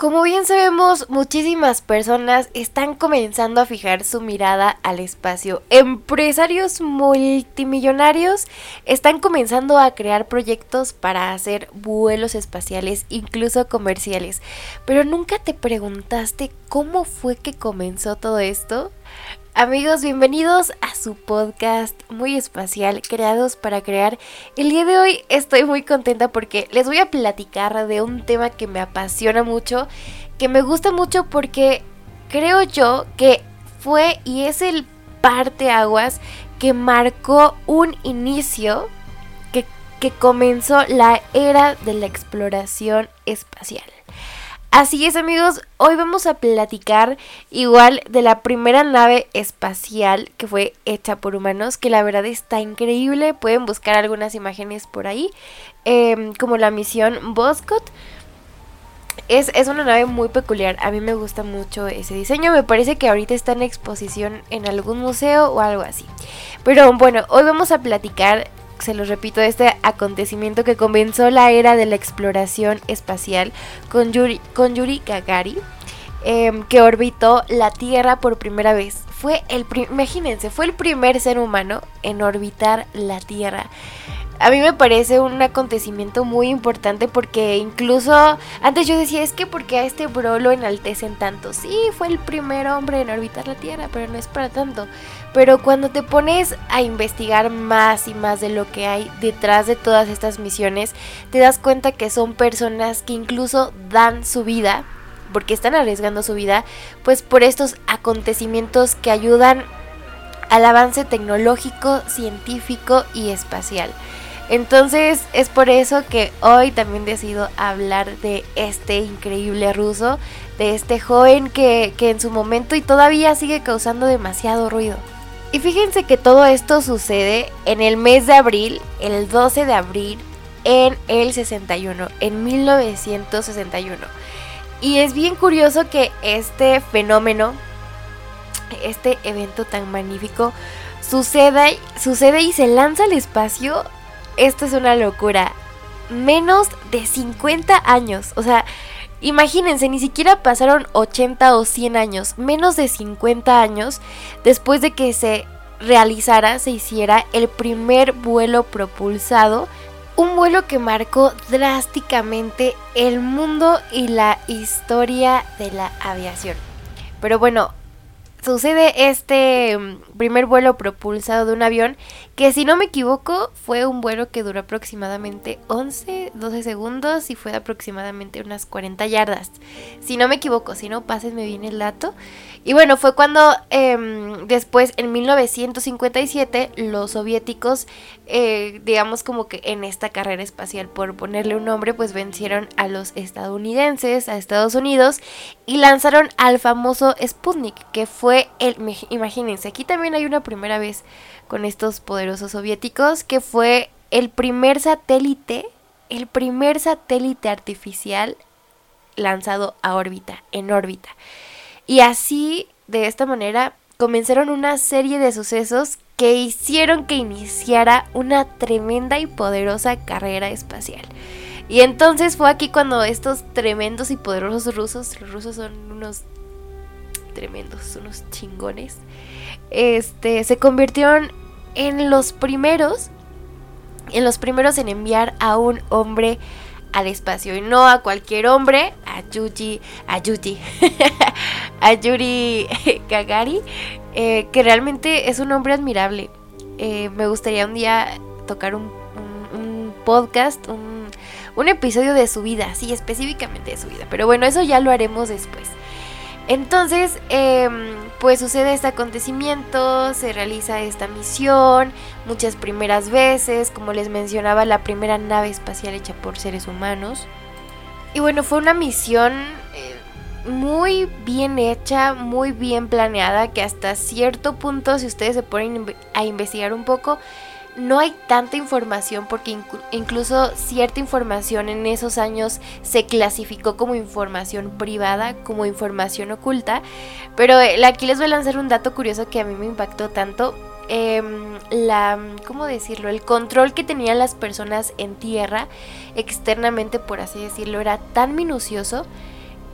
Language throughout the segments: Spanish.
Como bien sabemos, muchísimas personas están comenzando a fijar su mirada al espacio. Empresarios multimillonarios están comenzando a crear proyectos para hacer vuelos espaciales, incluso comerciales. Pero nunca te preguntaste cómo fue que comenzó todo esto? Amigos, bienvenidos a su podcast muy espacial, creados para crear. El día de hoy estoy muy contenta porque les voy a platicar de un tema que me apasiona mucho, que me gusta mucho porque creo yo que fue y es el parteaguas que marcó un inicio que, que comenzó la era de la exploración espacial. Así es amigos, hoy vamos a platicar igual de la primera nave espacial que fue hecha por humanos, que la verdad está increíble, pueden buscar algunas imágenes por ahí, em, como la misión Boscott. Es, es, una nave muy peculiar, a mí me gusta mucho ese diseño, me parece que ahorita está en exposición en algún museo o algo así. Pero bueno, hoy vamos a platicar se los repito, este acontecimiento que comenzó la era de la exploración espacial con Yuri, con Yuri Gagarin, em, que orbitó la Tierra por primera vez. Fue el, imagínense, fue el primer ser humano en orbitar la Tierra a mí me parece un acontecimiento muy importante porque incluso antes yo decía, es que porque a este bro lo enaltecen tanto. Sí, fue el primer hombre en orbitar la Tierra, pero no es para tanto. Pero cuando te pones a investigar más y más de lo que hay detrás de todas estas misiones, te das cuenta que son personas que incluso dan su vida, porque están arriesgando su vida, pues por estos acontecimientos que ayudan al avance tecnológico, científico y espacial. Entonces es por eso que hoy también decido hablar de este increíble ruso, de este joven que, que, en su momento y todavía sigue causando demasiado ruido. Y fíjense que todo esto sucede en el mes de abril, el 12 de abril, en el 61, en 1961. Y es bien curioso que este fenómeno, este evento tan magnífico, suceda, sucede y se lanza al espacio esto es una locura. Menos de 50 años. O sea, imagínense, ni siquiera pasaron 80 o 100 años. Menos de 50 años después de que se realizara, se hiciera el primer vuelo propulsado. Un vuelo que marcó drásticamente el mundo y la historia de la aviación. Pero bueno, sucede este mm, primer vuelo propulsado de un avión que si no me equivoco fue un vuelo que duró aproximadamente 11, 12 segundos y fue de aproximadamente unas 40 yardas. Si no me equivoco, si no, pásenme bien el dato. Y bueno, fue cuando em, después, en 1957, los soviéticos, eh, digamos como que en esta carrera espacial, por ponerle un nombre, pues vencieron a los estadounidenses, a Estados Unidos, y lanzaron al famoso Sputnik, que fue el, imagínense, aquí también hay una primera vez con estos poderosos soviéticos, que fue el primer satélite, el primer satélite artificial lanzado a órbita, en órbita. Y así, de esta manera, comenzaron una serie de sucesos que hicieron que iniciara una tremenda y poderosa carrera espacial. Y entonces fue aquí cuando estos tremendos y poderosos rusos, los rusos son unos tremendos, unos chingones, este, se convirtieron en los primeros, en los primeros en enviar a un hombre al espacio y no a cualquier hombre, a Yuji, a Yuji, a Yuri Gagari, eh, que realmente es un hombre admirable. Eh, me gustaría un día tocar un, podcast, un, un, episodio de su vida, sí, específicamente de su vida. Pero bueno, eso ya lo haremos después. Entonces, em, pues sucede este acontecimiento, se realiza esta misión, muchas primeras veces, como les mencionaba, la primera nave espacial hecha por seres humanos. Y bueno, fue una misión eh, muy bien hecha, muy bien planeada, que hasta cierto punto, si ustedes se ponen a investigar un poco, no hay tanta información porque incluso cierta información en esos años se clasificó como información privada, como información oculta. Pero eh, aquí les voy a lanzar un dato curioso que a mí me impactó tanto. Em, la, ¿cómo decirlo? El control que tenían las personas en tierra, externamente por así decirlo, era tan minucioso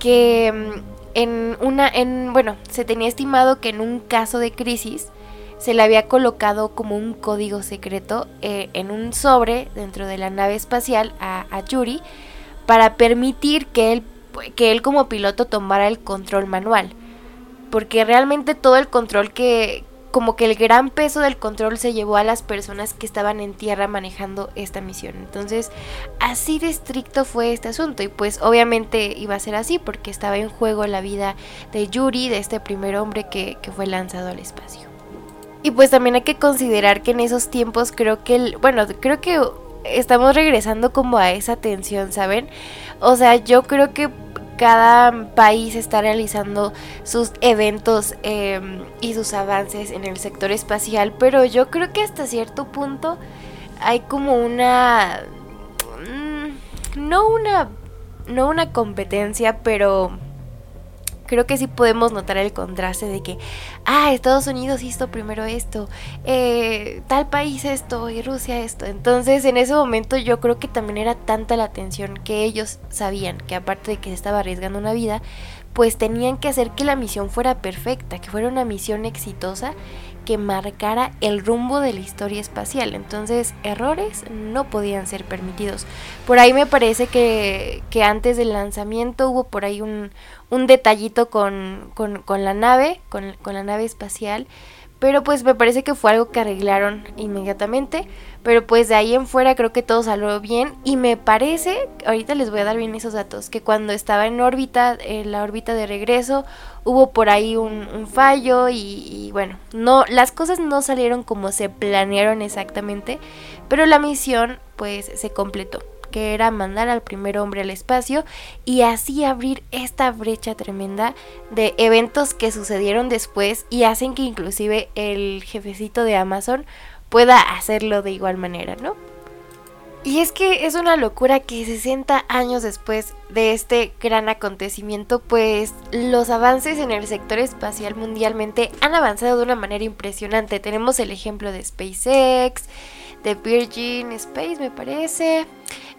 que mm, en una, en, bueno, se tenía estimado que en un caso de crisis se le había colocado como un código secreto eh, en un sobre dentro de la nave espacial a, Yuri para permitir que él, que él como piloto tomara el control manual. Porque realmente todo el control que, como que el gran peso del control se llevó a las personas que estaban en tierra manejando esta misión. Entonces, así de estricto fue este asunto y pues obviamente iba a ser así porque estaba en juego la vida de Yuri, de este primer hombre que, fue lanzado al espacio. Y pues también hay que considerar que en esos tiempos creo que, el, bueno, creo que estamos regresando como a esa tensión, ¿saben? O sea, yo creo que cada país está realizando sus eventos em, y sus avances en el sector espacial, pero yo creo que hasta cierto punto hay como una... Mm, no una... No una competencia, pero creo que sí podemos notar el contraste de que, ah, Estados Unidos hizo primero esto, eh, tal país esto y Rusia esto. Entonces en ese momento yo creo que también era tanta la tensión que ellos sabían que aparte de que se estaba arriesgando una vida, pues tenían que hacer que la misión fuera perfecta, que fuera una misión exitosa que marcara el rumbo de la historia espacial. Entonces, errores no podían ser permitidos. Por ahí me parece que, que antes del lanzamiento hubo por ahí un, un detallito con, con, con la nave, con, con, la nave espacial. Pero pues me parece que fue algo que arreglaron inmediatamente. Pero pues de ahí en fuera creo que todo salió bien. Y me parece, ahorita les voy a dar bien esos datos, que cuando estaba en órbita, en la órbita de regreso, hubo por ahí un, fallo y, y, bueno, no, las cosas no salieron como se planearon exactamente, pero la misión pues se completó que era mandar al primer hombre al espacio y así abrir esta brecha tremenda de eventos que sucedieron después y hacen que inclusive el jefecito de Amazon pueda hacerlo de igual manera, ¿no? Y es que es una locura que 60 años después de este gran acontecimiento, pues los avances en el sector espacial mundialmente han avanzado de una manera impresionante. Tenemos el ejemplo de SpaceX, de Virgin Space, me parece,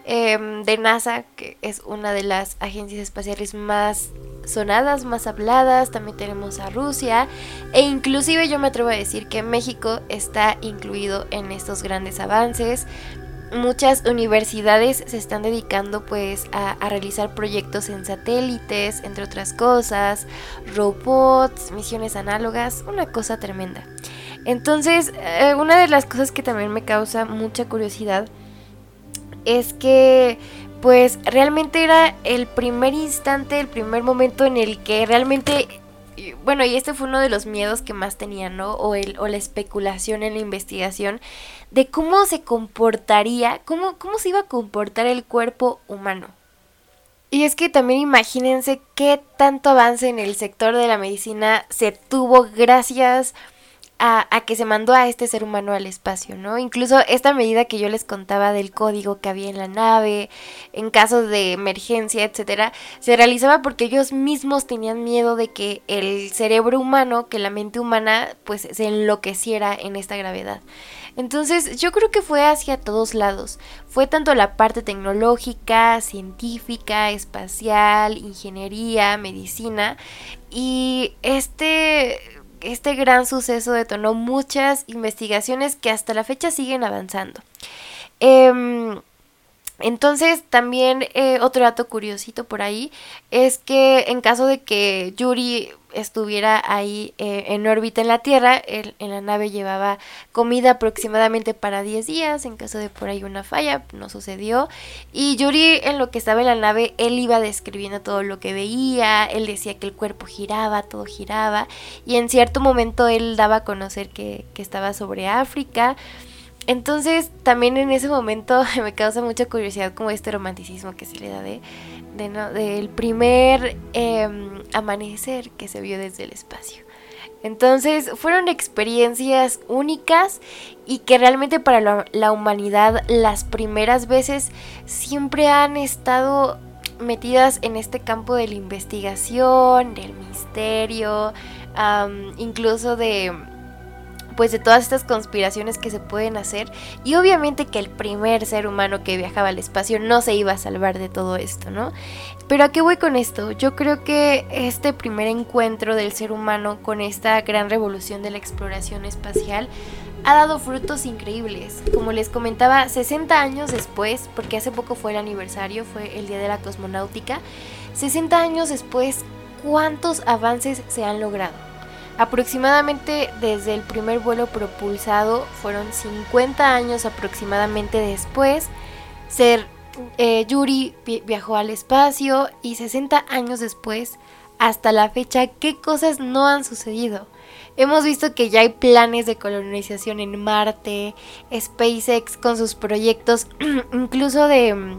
Em, de NASA, que es una de las agencias espaciales más sonadas, más habladas. También tenemos a Rusia. E inclusive yo me atrevo a decir que México está incluido en estos grandes avances. Muchas universidades se están dedicando pues a, realizar proyectos en satélites, entre otras cosas, robots, misiones análogas, una cosa tremenda. Entonces, eh, una de las cosas que también me causa mucha curiosidad es que pues realmente era el primer instante, el primer momento en el que realmente bueno, y este fue uno de los miedos que más tenía, ¿no? O, el, o la especulación en la investigación de cómo se comportaría, cómo, cómo se iba a comportar el cuerpo humano. Y es que también imagínense qué tanto avance en el sector de la medicina se tuvo gracias a, que se mandó a este ser humano al espacio, ¿no? Incluso esta medida que yo les contaba del código que había en la nave, en caso de emergencia, etcétera, se realizaba porque ellos mismos tenían miedo de que el cerebro humano, que la mente humana, pues se enloqueciera en esta gravedad. Entonces yo creo que fue hacia todos lados. Fue tanto la parte tecnológica, científica, espacial, ingeniería, medicina. Y este este gran suceso detonó muchas investigaciones que hasta la fecha siguen avanzando. Em, entonces, también eh, otro dato curiosito por ahí es que en caso de que Yuri estuviera ahí eh, en órbita en la Tierra, en la nave llevaba comida aproximadamente para 10 días, en caso de por ahí una falla, no sucedió. Y Yuri en lo que estaba en la nave, él iba describiendo todo lo que veía, él decía que el cuerpo giraba, todo giraba, y en cierto momento él daba a conocer que, que estaba sobre África. Entonces también en ese momento me causa mucha curiosidad como este romanticismo que se le da de del primer em, amanecer que se vio desde el espacio. Entonces fueron experiencias únicas y que realmente para la, humanidad las primeras veces siempre han estado metidas en este campo de la investigación, del misterio, incluso de pues de todas estas conspiraciones que se pueden hacer y obviamente que el primer ser humano que viajaba al espacio no se iba a salvar de todo esto, ¿no? Pero ¿a qué voy con esto? Yo creo que este primer encuentro del ser humano con esta gran revolución de la exploración espacial ha dado frutos increíbles. Como les comentaba, 60 años después, porque hace poco fue el aniversario, fue el Día de la Cosmonáutica, 60 años después, ¿cuántos avances se han logrado? Aproximadamente desde el primer vuelo propulsado fueron 50 años aproximadamente después. Ser, eh, Yuri viajó al espacio y 60 años después, hasta la fecha, ¿qué cosas no han sucedido? Hemos visto que ya hay planes de colonización en Marte, SpaceX con sus proyectos, incluso de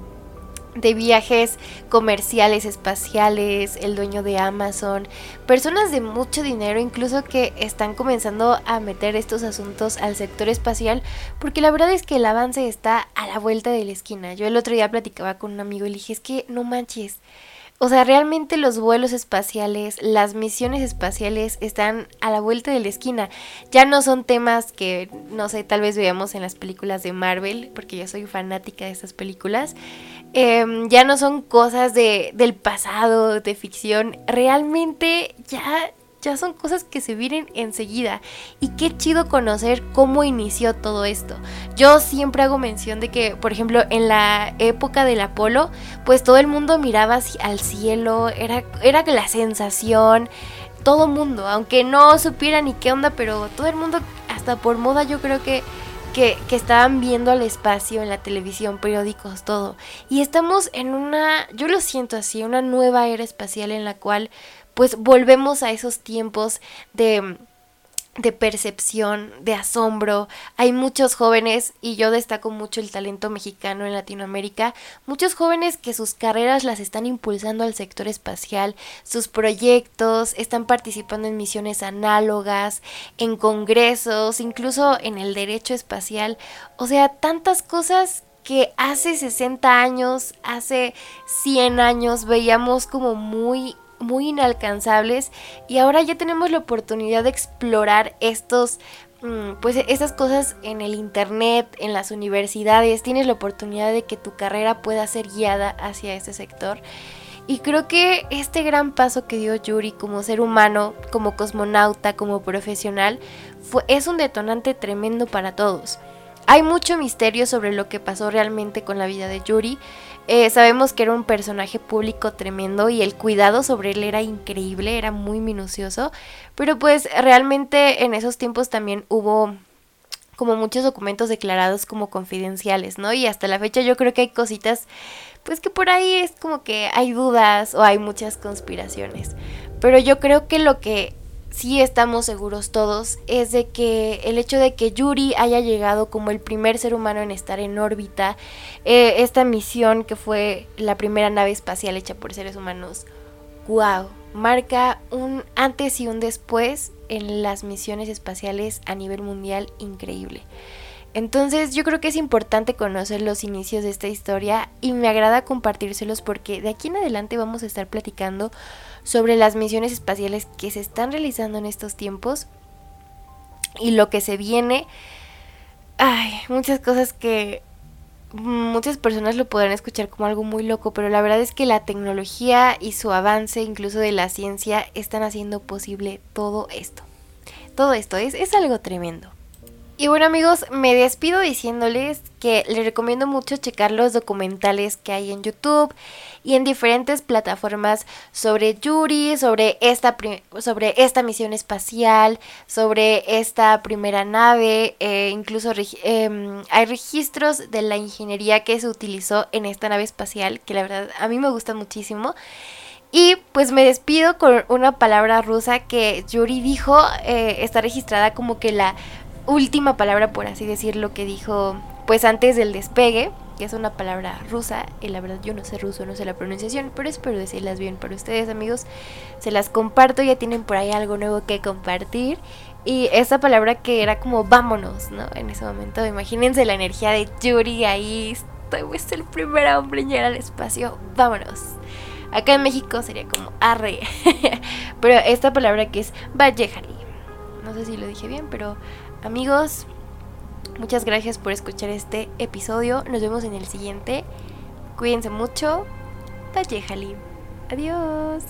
de viajes comerciales espaciales, el dueño de Amazon, personas de mucho dinero incluso que están comenzando a meter estos asuntos al sector espacial, porque la verdad es que el avance está a la vuelta de la esquina. Yo el otro día platicaba con un amigo y le dije, es que no manches, o sea, realmente los vuelos espaciales, las misiones espaciales están a la vuelta de la esquina. Ya no son temas que, no sé, tal vez veamos en las películas de Marvel, porque yo soy fanática de estas películas. Em, ya no son cosas de, del pasado, de ficción. Realmente ya ya son cosas que se vienen enseguida. Y qué chido conocer cómo inició todo esto. Yo siempre hago mención de que, por ejemplo, en la época del Apolo, pues todo el mundo miraba al cielo, era, era la sensación, todo mundo, aunque no supiera ni qué onda, pero todo el mundo, hasta por moda, yo creo que que, que, estaban viendo al espacio en la televisión, periódicos, todo. Y estamos en una, yo lo siento así, una nueva era espacial en la cual pues volvemos a esos tiempos de de percepción, de asombro. Hay muchos jóvenes, y yo destaco mucho el talento mexicano en Latinoamérica, muchos jóvenes que sus carreras las están impulsando al sector espacial, sus proyectos, están participando en misiones análogas, en congresos, incluso en el derecho espacial. O sea, tantas cosas que hace 60 años, hace 100 años veíamos como muy muy inalcanzables y ahora ya tenemos la oportunidad de explorar estos mm, pues estas cosas en el internet, en las universidades, tienes la oportunidad de que tu carrera pueda ser guiada hacia ese sector. Y creo que este gran paso que dio Yuri como ser humano, como cosmonauta, como profesional, fue, es un detonante tremendo para todos. Hay mucho misterio sobre lo que pasó realmente con la vida de Yuri. Eh, sabemos que era un personaje público tremendo y el cuidado sobre él era increíble, era muy minucioso, pero pues realmente en esos tiempos también hubo como muchos documentos declarados como confidenciales, ¿no? Y hasta la fecha yo creo que hay cositas, pues que por ahí es como que hay dudas o hay muchas conspiraciones. Pero yo creo que lo que sí estamos seguros todos es de que el hecho de que Yuri haya llegado como el primer ser humano en estar en órbita, eh, esta misión que fue la primera nave espacial hecha por seres humanos, wow, marca un antes y un después en las misiones espaciales a nivel mundial increíble. Entonces yo creo que es importante conocer los inicios de esta historia y me agrada compartírselos porque de aquí en adelante vamos a estar platicando sobre las misiones espaciales que se están realizando en estos tiempos y lo que se viene. Ay, muchas cosas que muchas personas lo podrán escuchar como algo muy loco, pero la verdad es que la tecnología y su avance, incluso de la ciencia, están haciendo posible todo esto. Todo esto es, es algo tremendo. Y bueno amigos, me despido diciéndoles que les recomiendo mucho checar los documentales que hay en YouTube y en diferentes plataformas sobre Yuri, sobre esta, sobre esta misión espacial, sobre esta primera nave, eh, incluso em, hay registros de la ingeniería que se utilizó en esta nave espacial, que la verdad a mí me gusta muchísimo. Y pues me despido con una palabra rusa que Yuri dijo, eh, está registrada como que la última palabra, por así decirlo, que dijo pues antes del despegue, que es una palabra rusa, y la verdad yo no sé ruso, no sé la pronunciación, pero espero decirlas bien para ustedes amigos. Se las comparto, ya tienen por ahí algo nuevo que compartir. Y esa palabra que era como vámonos, ¿no? En ese momento, imagínense la energía de Yuri ahí, es el primer hombre en llegar al espacio, vámonos. Acá en México sería como arre. pero esta palabra que es Vallejari. No sé si lo dije bien, pero amigos, muchas gracias por escuchar este episodio. Nos vemos en el siguiente. Cuídense mucho. Talle Adiós.